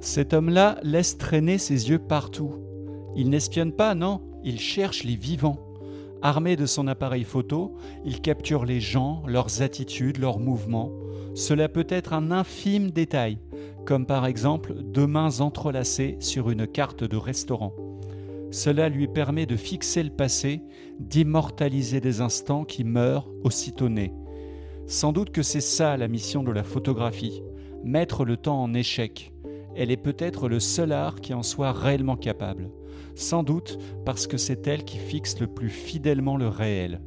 Cet homme-là laisse traîner ses yeux partout. Il n'espionne pas, non, il cherche les vivants. Armé de son appareil photo, il capture les gens, leurs attitudes, leurs mouvements. Cela peut être un infime détail, comme par exemple deux mains entrelacées sur une carte de restaurant. Cela lui permet de fixer le passé, d'immortaliser des instants qui meurent aussitôt nés. Sans doute que c'est ça la mission de la photographie, mettre le temps en échec. Elle est peut-être le seul art qui en soit réellement capable sans doute parce que c'est elle qui fixe le plus fidèlement le réel.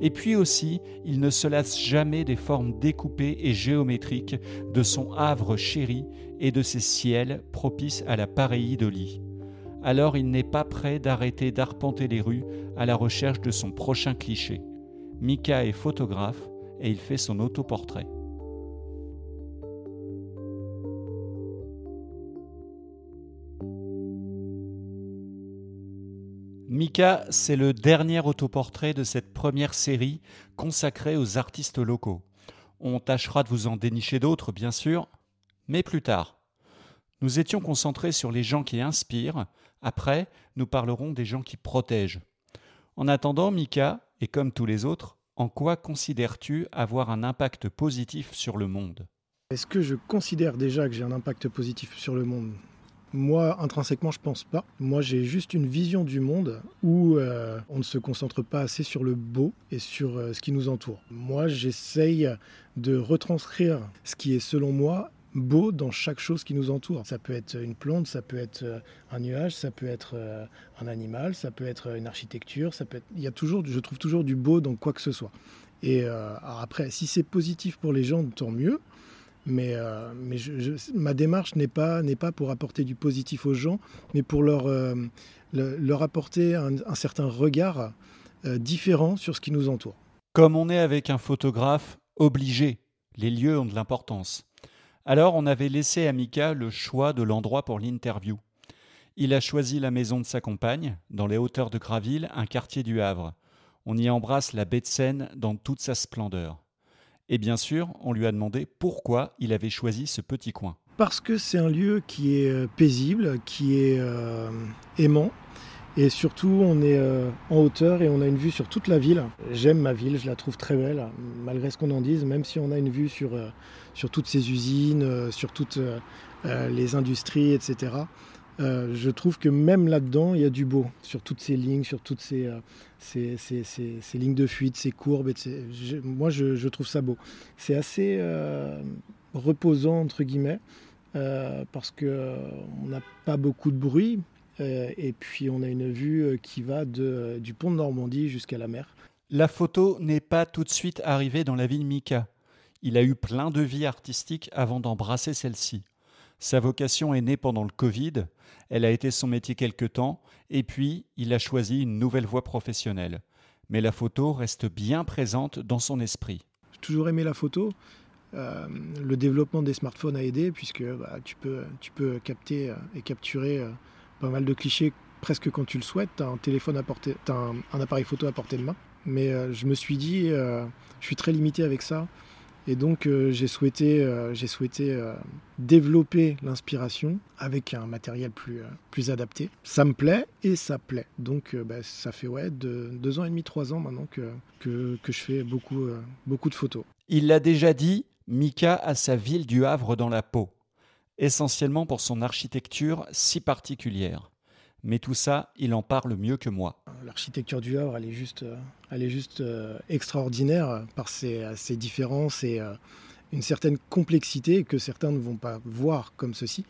Et puis aussi, il ne se lasse jamais des formes découpées et géométriques de son havre chéri et de ses ciels propices à la pareidolie. Alors il n'est pas prêt d'arrêter d'arpenter les rues à la recherche de son prochain cliché. Mika est photographe et il fait son autoportrait. Mika, c'est le dernier autoportrait de cette première série consacrée aux artistes locaux. On tâchera de vous en dénicher d'autres, bien sûr, mais plus tard. Nous étions concentrés sur les gens qui inspirent, après, nous parlerons des gens qui protègent. En attendant, Mika, et comme tous les autres, en quoi considères-tu avoir un impact positif sur le monde? Est-ce que je considère déjà que j'ai un impact positif sur le monde? Moi, intrinsèquement, je pense pas. Moi, j'ai juste une vision du monde où euh, on ne se concentre pas assez sur le beau et sur euh, ce qui nous entoure. Moi, j'essaye de retranscrire ce qui est, selon moi, beau dans chaque chose qui nous entoure. Ça peut être une plante, ça peut être euh, un nuage, ça peut être un animal, ça peut être une architecture, ça peut. Il y a toujours, je trouve toujours du beau dans quoi que ce soit. Et après, si c'est positif pour les gens, tant mieux. Mais, euh, ma démarche n'est pas, pour apporter du positif aux gens, mais pour leur, euh, apporter un, certain regard euh, différent sur ce qui nous entoure. Comme on est avec un photographe obligé, les lieux ont de l'importance. Alors on avait laissé à Mika le choix de l'endroit pour l'interview. Il a choisi la maison de sa compagne, dans les hauteurs de Graville, un quartier du Havre. On y embrasse la baie de Seine dans toute sa splendeur. Et bien sûr, on lui a demandé pourquoi il avait choisi ce petit coin. Parce que c'est un lieu qui est euh, paisible, qui est euh, aimant. Et surtout, on est euh, en hauteur et on a une vue sur toute la ville. J'aime ma ville, je la trouve très belle, malgré ce qu'on en dise, même si on a une vue sur, sur toutes ces usines, sur toutes les industries, etc. Euh, je trouve que même là-dedans, il y a du beau, sur toutes ces lignes, sur toutes ces, euh, lignes de fuite, ces courbes. moi, je, trouve ça beau. C'est assez euh, reposant, entre guillemets, parce qu'on n'a pas beaucoup de bruit, et puis on a une vue qui va de, du pont de Normandie jusqu'à la mer. La photo n'est pas tout de suite arrivée dans la ville Mika. Il a eu plein de vies artistiques avant d'embrasser celle-ci. Sa vocation est née pendant le Covid, elle a été son métier quelque temps, et puis il a choisi une nouvelle voie professionnelle. Mais la photo reste bien présente dans son esprit. J'ai toujours aimé la photo. Euh, le développement des smartphones a aidé puisque bah, tu, peux, capter euh, et capturer euh, pas mal de clichés presque quand tu le souhaites. Tu as un téléphone à un, appareil photo à portée de main. Mais je me suis dit, je suis très limité avec ça. Et donc euh, j'ai souhaité, euh, souhaité euh, développer l'inspiration avec un matériel plus, adapté. Ça me plaît et ça plaît. Donc bah, ça fait ouais, de, deux ans et demi, trois ans maintenant que, que, que je fais beaucoup, beaucoup de photos. Il l'a déjà dit, Mika a sa ville du Havre dans la peau, essentiellement pour son architecture si particulière. Mais tout ça, il en parle mieux que moi. L'architecture du Havre, elle est juste, euh, elle est juste euh, extraordinaire par ses, ses différences et euh, une certaine complexité que certains ne vont pas voir comme ceci.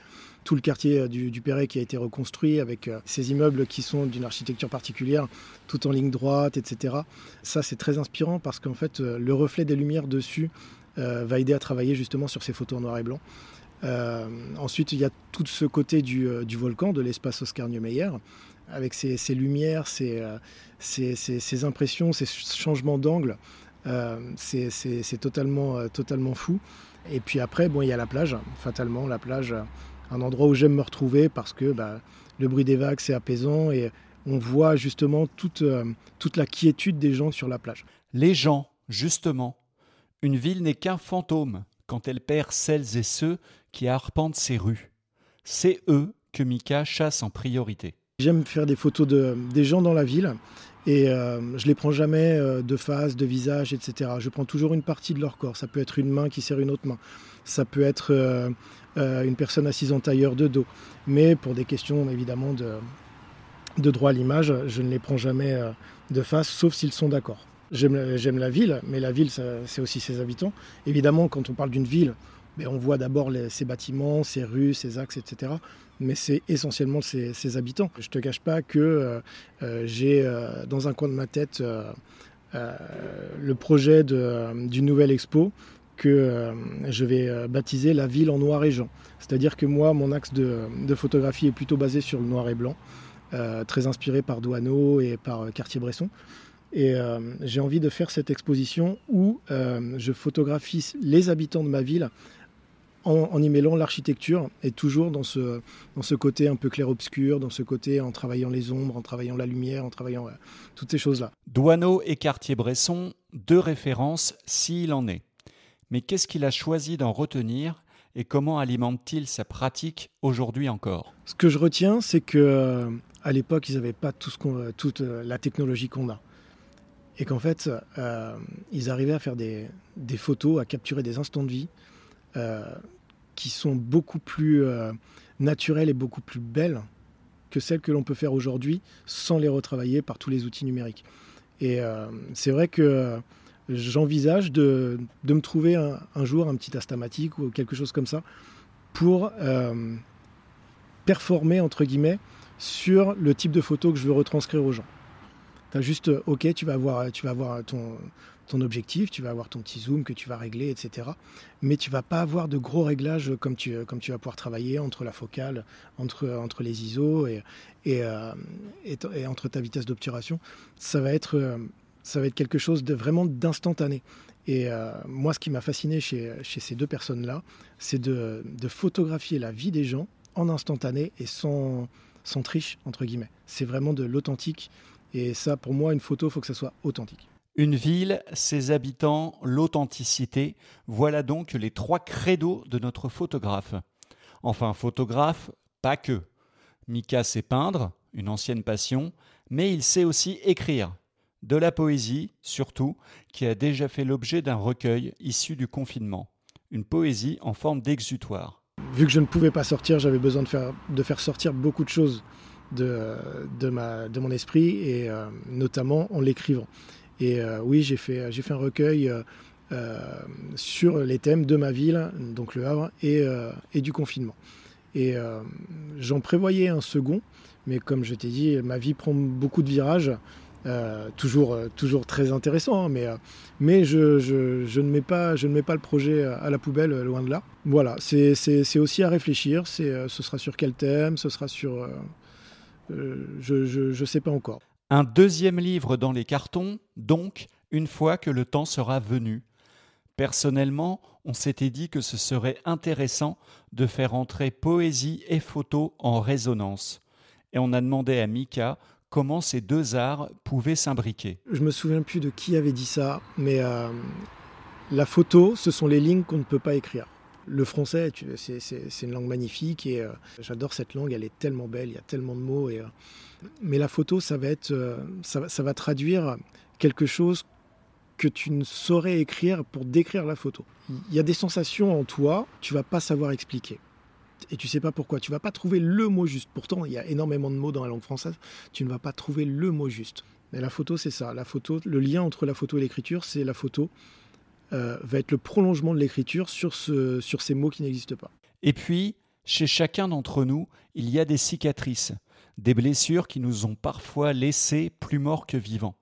Tout le quartier du, du Perret qui a été reconstruit avec ces immeubles qui sont d'une architecture particulière, tout en ligne droite, etc. Ça, c'est très inspirant parce qu'en fait, le reflet des lumières dessus va aider à travailler justement sur ces photos en noir et blanc. Euh, ensuite, il y a tout ce côté du, euh, volcan, de l'espace Oscar Niemeyer, avec ses, lumières, euh, ses, impressions, ses changements d'angle. c'est totalement, totalement fou. Et puis après, bon, il y a la plage, fatalement, la plage, un endroit où j'aime me retrouver parce que bah, le bruit des vagues, c'est apaisant et on voit justement toute, toute la quiétude des gens sur la plage. Les gens, justement. Une ville n'est qu'un fantôme quand elle perd celles et ceux qui arpentent ses rues. C'est eux que Mika chasse en priorité. J'aime faire des photos de, des gens dans la ville et euh, je les prends jamais euh, de face, de visage, etc. Je prends toujours une partie de leur corps. Ça peut être une main qui serre une autre main. Ça peut être euh, une personne assise en tailleur de dos. Mais pour des questions évidemment de, de droit à l'image, je ne les prends jamais de face, sauf s'ils sont d'accord. J'aime la ville, mais la ville, c'est aussi ses habitants. Évidemment, quand on parle d'une ville, ben, on voit d'abord ses bâtiments, ses rues, ses axes, etc. Mais c'est essentiellement ses, habitants. Je ne te cache pas que euh, euh, j'ai euh, dans un coin de ma tête le projet d'une nouvelle expo que je vais baptiser la ville en noir et blanc. C'est-à-dire que moi, mon axe de, photographie est plutôt basé sur le noir et blanc, très inspiré par Douaneau et par Cartier-Bresson. Et j'ai envie de faire cette exposition où je photographie les habitants de ma ville en, y mêlant l'architecture et toujours dans ce, dans ce côté un peu clair-obscur, dans ce côté en travaillant les ombres, en travaillant la lumière, en travaillant euh, toutes ces choses-là. Douaneau et Cartier-Bresson, deux références s'il en est. Mais qu'est-ce qu'il a choisi d'en retenir et comment alimente-t-il sa pratique aujourd'hui encore? Ce que je retiens, c'est que à l'époque, ils n'avaient pas tout ce toute la technologie qu'on a et qu'en fait, euh, ils arrivaient à faire des, photos, à capturer des instants de vie euh, qui sont beaucoup plus euh, naturelles et beaucoup plus belles que celles que l'on peut faire aujourd'hui sans les retravailler par tous les outils numériques. Et c'est vrai que j'envisage de, me trouver un, jour un petit astamatique ou quelque chose comme ça pour performer, entre guillemets, sur le type de photo que je veux retranscrire aux gens. Tu as juste, euh, ok, tu vas avoir, tu vas avoir ton, ton objectif, tu vas avoir ton petit zoom que tu vas régler, etc. Mais tu vas pas avoir de gros réglages comme tu, comme tu vas pouvoir travailler entre la focale, entre, entre les ISO et, et, euh, et, entre ta vitesse d'obturation. Ça va être, euh, ça va être quelque chose de vraiment d'instantané. Et moi, ce qui m'a fasciné chez, chez ces deux personnes-là, c'est de, de photographier la vie des gens en instantané et sans, sans triche, entre guillemets. C'est vraiment de l'authentique et ça, pour moi, une photo, il faut que ça soit authentique. Une ville, ses habitants, l'authenticité, voilà donc les trois credos de notre photographe. Enfin, photographe, pas que. Mika sait peindre, une ancienne passion, mais il sait aussi écrire. De la poésie, surtout, qui a déjà fait l'objet d'un recueil issu du confinement. Une poésie en forme d'exutoire. Vu que je ne pouvais pas sortir, j'avais besoin de faire, sortir beaucoup de choses de mon esprit, et euh, notamment en l'écrivant. Et euh, oui, j'ai fait, un recueil euh, sur les thèmes de ma ville, donc le Havre, et, du confinement. Et j'en prévoyais un second, mais comme je t'ai dit, ma vie prend beaucoup de virages. toujours, très intéressant, hein, mais, je, ne mets pas, je ne mets pas le projet à la poubelle, loin de là. Voilà, c'est aussi à réfléchir. Ce sera sur quel thème, ce sera sur, euh, je ne sais pas encore. Un deuxième livre dans les cartons, donc, une fois que le temps sera venu. Personnellement, on s'était dit que ce serait intéressant de faire entrer poésie et photo en résonance. Et on a demandé à Mika comment ces deux arts pouvaient s'imbriquer. Je me souviens plus de qui avait dit ça, mais euh, la photo, ce sont les lignes qu'on ne peut pas écrire. Le français, c'est une langue magnifique et euh, j'adore cette langue, elle est tellement belle, il y a tellement de mots. Euh, mais la photo, ça va, être, euh, ça, va traduire quelque chose que tu ne saurais écrire pour décrire la photo. Il y a des sensations en toi, tu vas pas savoir expliquer. Et tu sais pas pourquoi, tu vas pas trouver le mot juste. Pourtant, il y a énormément de mots dans la langue française, tu ne vas pas trouver le mot juste. Mais la photo, c'est ça. La photo, le lien entre la photo et l'écriture, c'est la photo. Euh, va être le prolongement de l'écriture sur, ce, sur ces mots qui n'existent pas. Et puis, chez chacun d'entre nous, il y a des cicatrices, des blessures qui nous ont parfois laissés plus morts que vivants.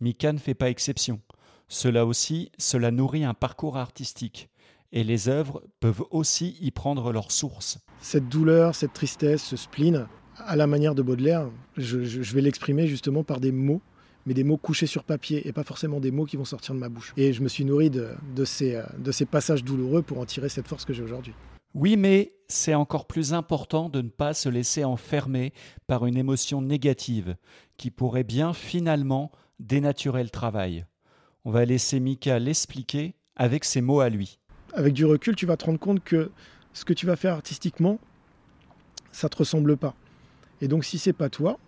Mika ne fait pas exception. Cela aussi, cela nourrit un parcours artistique. Et les œuvres peuvent aussi y prendre leur source. Cette douleur, cette tristesse, ce spleen, à la manière de Baudelaire, je vais l'exprimer justement par des mots mais des mots couchés sur papier et pas forcément des mots qui vont sortir de ma bouche. Et je me suis nourri de, ces, euh, de ces passages douloureux pour en tirer cette force que j'ai aujourd'hui. Oui, mais c'est encore plus important de ne pas se laisser enfermer par une émotion négative qui pourrait bien finalement dénaturer le travail. On va laisser Mika l'expliquer avec ses mots à lui. Avec du recul, tu vas te rendre compte que ce que tu vas faire artistiquement, ça te ressemble pas. Et donc si c'est pas toi,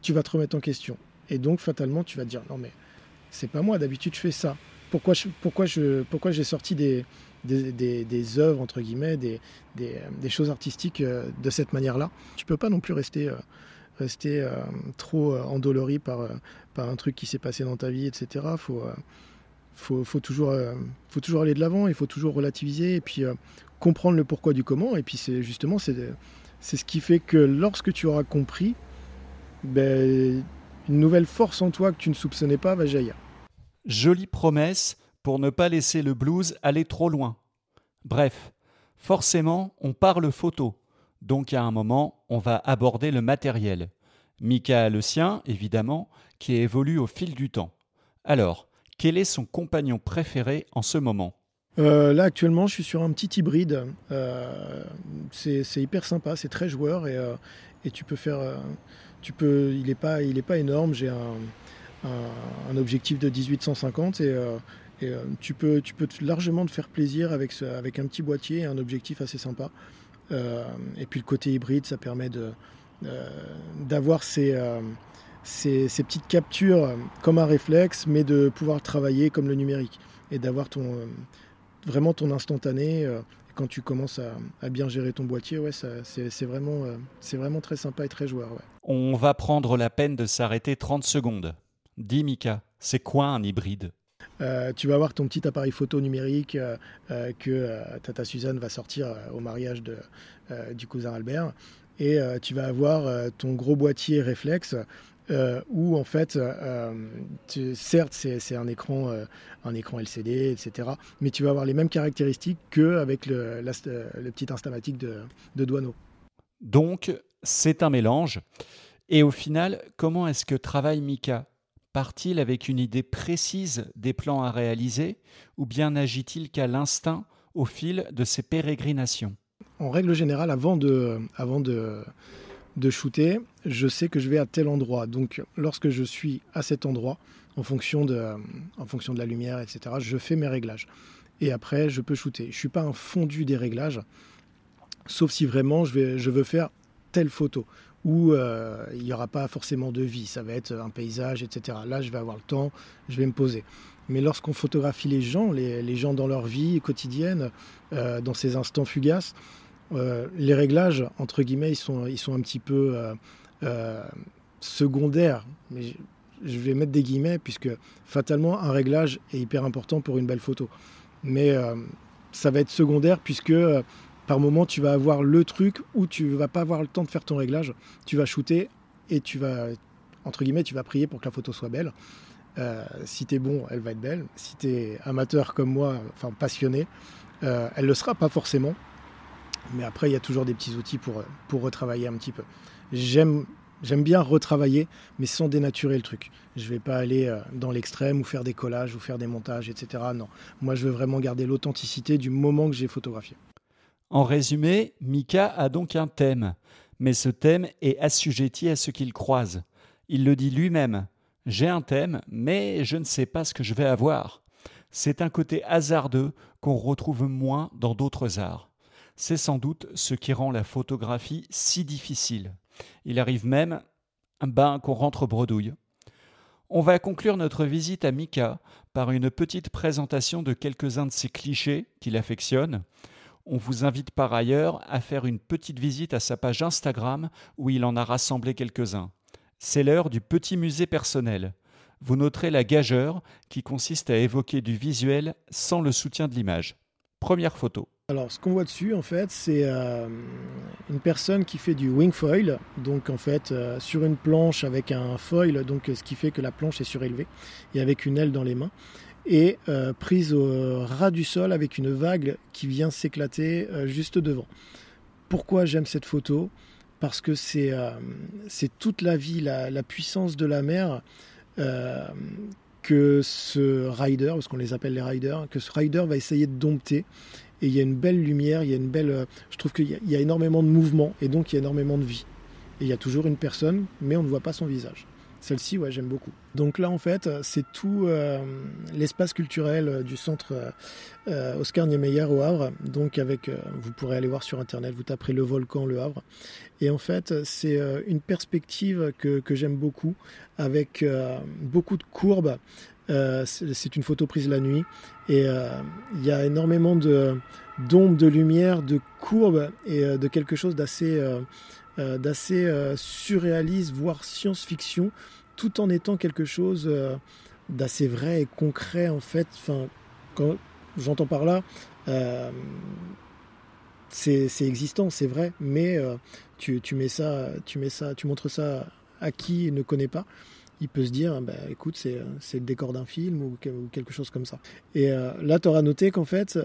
tu vas te remettre en question. Et donc fatalement, tu vas te dire non mais c'est pas moi. D'habitude, je fais ça. Pourquoi pourquoi je, pourquoi j'ai sorti des, des, des, œuvres entre guillemets, des, des, choses artistiques euh, de cette manière-là? Tu peux pas non plus rester euh, rester euh, trop endolori par par un truc qui s'est passé dans ta vie, etc. Faut faut, faut toujours faut toujours aller de l'avant. Il faut toujours relativiser et puis comprendre le pourquoi du comment. Et puis c'est justement c'est c'est ce qui fait que lorsque tu auras compris, ben, une nouvelle force en toi que tu ne soupçonnais pas va jaillir. Jolie promesse pour ne pas laisser le blues aller trop loin. Bref, forcément, on parle photo, donc à un moment, on va aborder le matériel. Mika a le sien, évidemment, qui évolue au fil du temps. Alors, quel est son compagnon préféré en ce moment? Euh, là actuellement je suis sur un petit hybride. Euh, c'est hyper sympa, c'est très joueur et, euh, et, tu peux faire. Tu peux, il n'est pas, pas énorme. J'ai un, objectif de 1850 et, et tu peux, tu peux largement te faire plaisir avec, avec un petit boîtier et un objectif assez sympa. et puis le côté hybride, ça permet d'avoir ces, ces, ces, petites captures comme un réflexe, mais de pouvoir travailler comme le numérique et d'avoir ton vraiment ton instantané. Euh, quand tu commences à, bien gérer ton boîtier, ouais, c'est vraiment, euh, c'est vraiment très sympa et très joueur. On va prendre la peine de s'arrêter 30 secondes. Dis Mika, c'est quoi un hybride? Euh, tu vas avoir ton petit appareil photo numérique que Tata Suzanne va sortir au mariage de, du cousin Albert. Et tu vas avoir ton gros boîtier réflexe euh, où en fait, euh, certes, c'est un écran, euh, un écran LCD, etc. Mais tu vas avoir les mêmes caractéristiques qu'avec le, le petit instamatique de, de Douaneau. Donc, c'est un mélange. Et au final, comment est-ce que travaille Mika? Part-il avec une idée précise des plans à réaliser ou bien n'agit-il qu'à l'instinct au fil de ses pérégrinations? En règle générale, avant de, avant de, de shooter, je sais que je vais à tel endroit. Donc lorsque je suis à cet endroit, en fonction de, en fonction de la lumière, etc., je fais mes réglages. Et après, je peux shooter. Je ne suis pas un fondu des réglages, sauf si vraiment je veux faire telle photo où euh, il n'y aura pas forcément de vie, ça va être un paysage, etc. Là, je vais avoir le temps, je vais me poser. Mais lorsqu'on photographie les gens, les, gens dans leur vie quotidienne, euh, dans ces instants fugaces, euh, les réglages, entre guillemets, ils sont, ils sont un petit peu euh, euh, secondaires. Mais je vais mettre des guillemets puisque fatalement, un réglage est hyper important pour une belle photo. Mais ça va être secondaire puisque par moment, tu vas avoir le truc où tu vas pas avoir le temps de faire ton réglage. Tu vas shooter et tu vas, entre guillemets, tu vas prier pour que la photo soit belle. si tu es bon, elle va être belle. Si tu es amateur comme moi, enfin passionné, elle le sera pas forcément. Mais après, il y a toujours des petits outils pour, pour retravailler un petit peu. J'aime J'aime bien retravailler, mais sans dénaturer le truc. Je ne vais pas aller euh, dans l'extrême ou faire des collages ou faire des montages, etc. Non. Moi, je veux vraiment garder l'authenticité du moment que j'ai photographié. En résumé, Mika a donc un thème, mais ce thème est assujetti à ce qu'il croise. Il le dit lui-même. J'ai un thème, mais je ne sais pas ce que je vais avoir. C'est un côté hasardeux qu'on retrouve moins dans d'autres arts. C'est sans doute ce qui rend la photographie si difficile. Il arrive même ben, qu'on rentre bredouille. On va conclure notre visite à Mika par une petite présentation de quelques-uns de ses clichés qu'il affectionne. On vous invite par ailleurs à faire une petite visite à sa page Instagram où il en a rassemblé quelques-uns. C'est l'heure du petit musée personnel. Vous noterez la gageure qui consiste à évoquer du visuel sans le soutien de l'image. Première photo. Alors, ce qu'on voit dessus, en fait, c'est euh, une personne qui fait du wing foil, donc en fait euh, sur une planche avec un foil, donc ce qui fait que la planche est surélevée et avec une aile dans les mains, et euh, prise au ras du sol avec une vague qui vient s'éclater juste devant. Pourquoi j'aime cette photo? Parce que c'est toute la vie, la, la, puissance de la mer que ce rider, parce qu'on les appelle les riders, que ce rider va essayer de dompter et il y a une belle lumière, il y a une belle. Euh, je trouve qu'il y, a énormément de mouvement et donc il y a énormément de vie. Et il y a toujours une personne, mais on ne voit pas son visage. Celle-ci, ouais, j'aime beaucoup. Donc là, en fait, c'est tout euh, l'espace culturel du centre euh, Oscar Niemeyer au Havre. Donc, avec, vous pourrez aller voir sur Internet, vous taperez le volcan Le Havre. Et en fait, c'est une perspective que j'aime beaucoup, avec beaucoup de courbes. C'est une photo prise la nuit. Et il y a énormément d'ombres, de lumière, de courbes et de quelque chose d'assez euh, d'assez euh, surréaliste, voire science-fiction, tout en étant quelque chose euh, d'assez vrai et concret en fait. Enfin, quand j'entends par là, c'est existant, c'est vrai, mais tu, mets ça, tu mets ça, tu montres ça à qui ne connaît pas il peut se dire, bah, écoute, c'est, le décor d'un film ou, quelque chose comme ça. Et là, tu auras noté qu'en fait,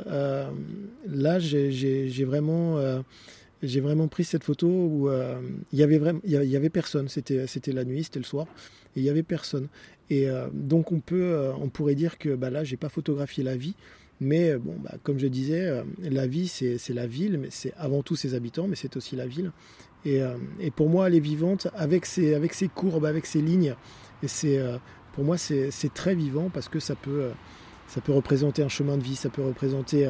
là, j'ai, vraiment j'ai vraiment pris cette photo où euh, il y avait il y avait personne. C'était, c'était la nuit, c'était le soir, et il y avait personne. Et euh, donc on peut, euh, on pourrait dire que bah là, j'ai pas photographié la vie, mais bon, bah, comme je disais, la vie c'est, c'est la ville, mais c'est avant tout ses habitants, mais c'est aussi la ville. Et, et, pour moi, elle est vivante avec ses, avec ses courbes, avec ses lignes. Et c'est, pour moi, c'est, très vivant parce que ça peut, ça peut représenter un chemin de vie, ça peut représenter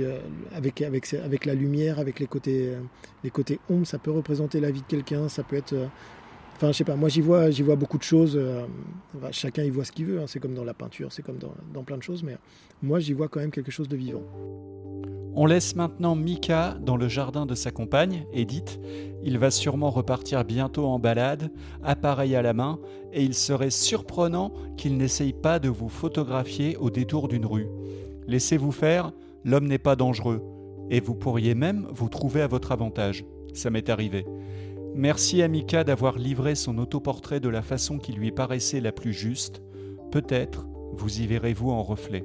euh, avec, avec, avec la lumière, avec les côtés, euh, les côtés ombres, ça peut représenter la vie de quelqu'un, ça peut être... Euh, enfin, je sais pas, moi j'y vois, j'y vois beaucoup de choses. chacun y voit ce qu'il veut, hein, c'est comme dans la peinture, c'est comme dans, plein de choses, mais moi j'y vois quand même quelque chose de vivant. On laisse maintenant Mika dans le jardin de sa compagne, Edith. Il va sûrement repartir bientôt en balade, appareil à la main, et il serait surprenant qu'il n'essaye pas de vous photographier au détour d'une rue. Laissez-vous faire, L'homme n'est pas dangereux, et vous pourriez même vous trouver à votre avantage. Ça m'est arrivé. Merci à Mika d'avoir livré son autoportrait de la façon qui lui paraissait la plus juste. Peut-être vous y verrez-vous en reflet.